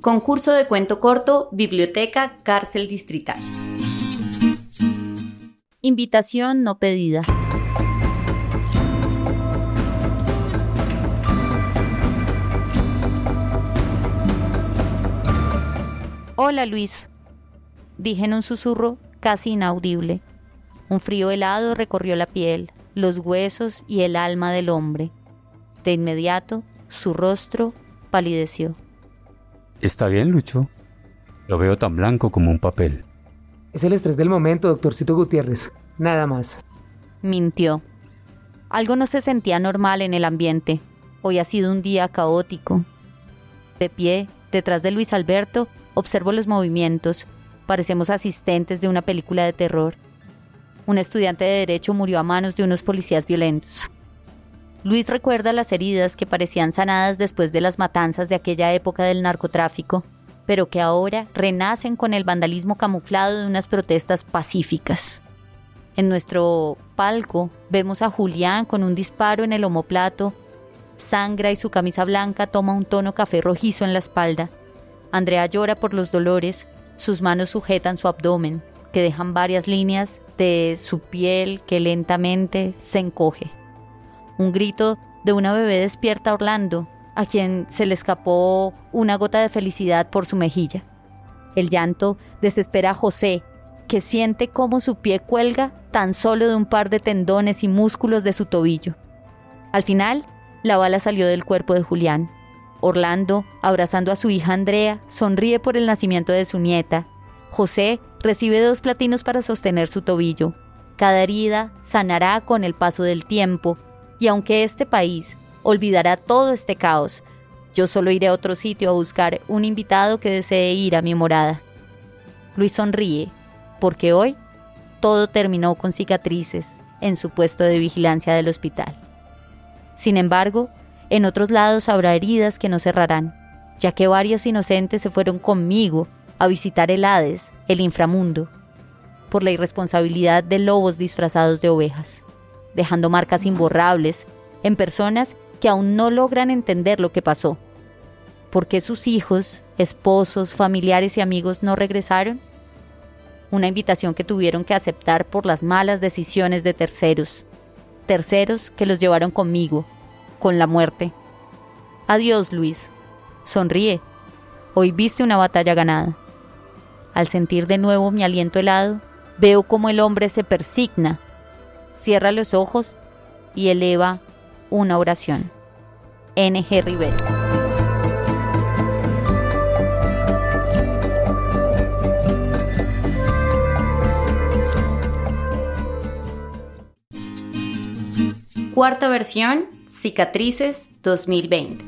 Concurso de cuento corto, Biblioteca Cárcel Distrital. Invitación no pedida. Hola Luis, dije en un susurro casi inaudible. Un frío helado recorrió la piel, los huesos y el alma del hombre. De inmediato, su rostro palideció. Está bien, Lucho. Lo veo tan blanco como un papel. Es el estrés del momento, doctorcito Gutiérrez. Nada más. Mintió. Algo no se sentía normal en el ambiente. Hoy ha sido un día caótico. De pie, detrás de Luis Alberto, Observo los movimientos. Parecemos asistentes de una película de terror. Un estudiante de derecho murió a manos de unos policías violentos. Luis recuerda las heridas que parecían sanadas después de las matanzas de aquella época del narcotráfico, pero que ahora renacen con el vandalismo camuflado de unas protestas pacíficas. En nuestro palco vemos a Julián con un disparo en el omoplato, sangra y su camisa blanca toma un tono café rojizo en la espalda. Andrea llora por los dolores, sus manos sujetan su abdomen, que dejan varias líneas de su piel que lentamente se encoge. Un grito de una bebé despierta a Orlando, a quien se le escapó una gota de felicidad por su mejilla. El llanto desespera a José, que siente cómo su pie cuelga tan solo de un par de tendones y músculos de su tobillo. Al final, la bala salió del cuerpo de Julián. Orlando, abrazando a su hija Andrea, sonríe por el nacimiento de su nieta. José recibe dos platinos para sostener su tobillo. Cada herida sanará con el paso del tiempo, y aunque este país olvidará todo este caos, yo solo iré a otro sitio a buscar un invitado que desee ir a mi morada. Luis sonríe, porque hoy todo terminó con cicatrices en su puesto de vigilancia del hospital. Sin embargo, en otros lados habrá heridas que no cerrarán, ya que varios inocentes se fueron conmigo a visitar el Hades, el inframundo, por la irresponsabilidad de lobos disfrazados de ovejas, dejando marcas imborrables en personas que aún no logran entender lo que pasó. ¿Por qué sus hijos, esposos, familiares y amigos no regresaron? Una invitación que tuvieron que aceptar por las malas decisiones de terceros, terceros que los llevaron conmigo, con la muerte. Adiós, Luis. Sonríe. Hoy viste una batalla ganada. Al sentir de nuevo mi aliento helado, veo como el hombre se persigna, cierra los ojos y eleva una oración. N.G. Rivera. Cuarta versión Cicatrices 2020.